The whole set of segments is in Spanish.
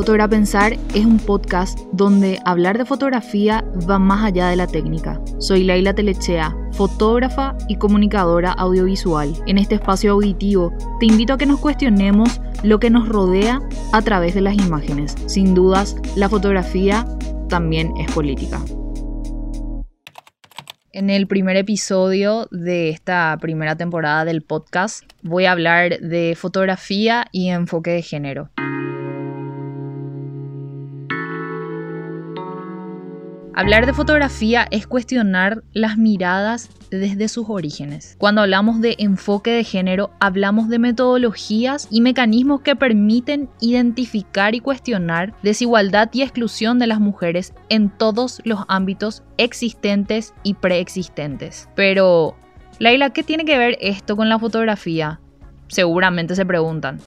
Fotogra Pensar es un podcast donde hablar de fotografía va más allá de la técnica. Soy Laila Telechea, fotógrafa y comunicadora audiovisual. En este espacio auditivo te invito a que nos cuestionemos lo que nos rodea a través de las imágenes. Sin dudas, la fotografía también es política. En el primer episodio de esta primera temporada del podcast voy a hablar de fotografía y enfoque de género. Hablar de fotografía es cuestionar las miradas desde sus orígenes. Cuando hablamos de enfoque de género, hablamos de metodologías y mecanismos que permiten identificar y cuestionar desigualdad y exclusión de las mujeres en todos los ámbitos existentes y preexistentes. Pero, Laila, ¿qué tiene que ver esto con la fotografía? Seguramente se preguntan.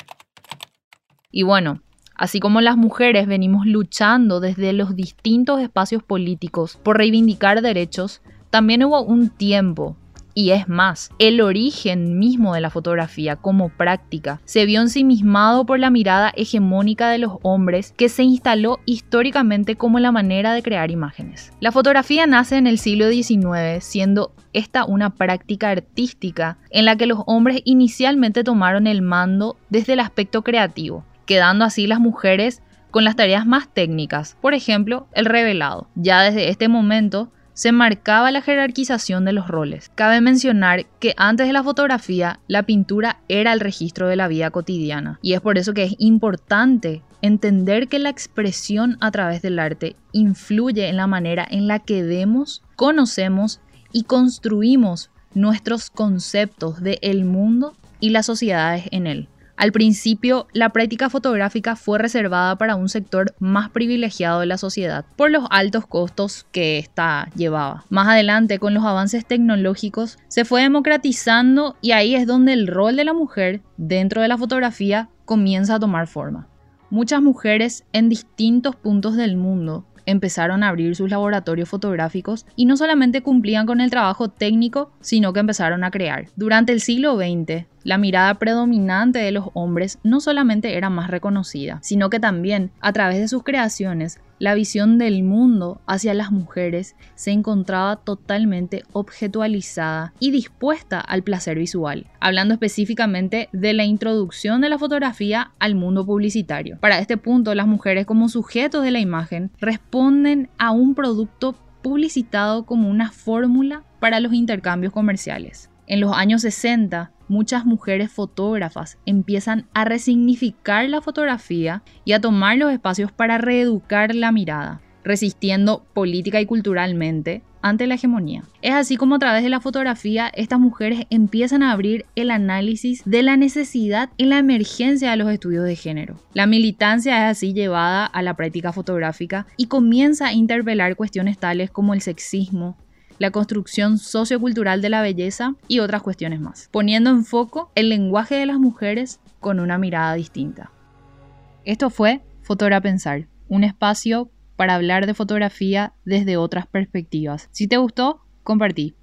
Y bueno, Así como las mujeres venimos luchando desde los distintos espacios políticos por reivindicar derechos, también hubo un tiempo y es más, el origen mismo de la fotografía como práctica se vio ensimismado por la mirada hegemónica de los hombres que se instaló históricamente como la manera de crear imágenes. La fotografía nace en el siglo XIX, siendo esta una práctica artística en la que los hombres inicialmente tomaron el mando desde el aspecto creativo, quedando así las mujeres con las tareas más técnicas, por ejemplo, el revelado. Ya desde este momento se marcaba la jerarquización de los roles. Cabe mencionar que antes de la fotografía, la pintura era el registro de la vida cotidiana, y es por eso que es importante entender que la expresión a través del arte influye en la manera en la que vemos, conocemos y construimos nuestros conceptos del el mundo y las sociedades en él. Al principio, la práctica fotográfica fue reservada para un sector más privilegiado de la sociedad por los altos costos que ésta llevaba. Más adelante, con los avances tecnológicos, se fue democratizando y ahí es donde el rol de la mujer dentro de la fotografía comienza a tomar forma. Muchas mujeres en distintos puntos del mundo empezaron a abrir sus laboratorios fotográficos y no solamente cumplían con el trabajo técnico, sino que empezaron a crear. Durante el siglo XX, la mirada predominante de los hombres no solamente era más reconocida, sino que también, a través de sus creaciones, la visión del mundo hacia las mujeres se encontraba totalmente objetualizada y dispuesta al placer visual, hablando específicamente de la introducción de la fotografía al mundo publicitario. Para este punto, las mujeres como sujetos de la imagen responden a un producto publicitado como una fórmula para los intercambios comerciales. En los años 60, muchas mujeres fotógrafas empiezan a resignificar la fotografía y a tomar los espacios para reeducar la mirada, resistiendo política y culturalmente ante la hegemonía. Es así como a través de la fotografía estas mujeres empiezan a abrir el análisis de la necesidad en la emergencia de los estudios de género. La militancia es así llevada a la práctica fotográfica y comienza a interpelar cuestiones tales como el sexismo, la construcción sociocultural de la belleza y otras cuestiones más, poniendo en foco el lenguaje de las mujeres con una mirada distinta. Esto fue Fotora Pensar, un espacio para hablar de fotografía desde otras perspectivas. Si te gustó, compartí.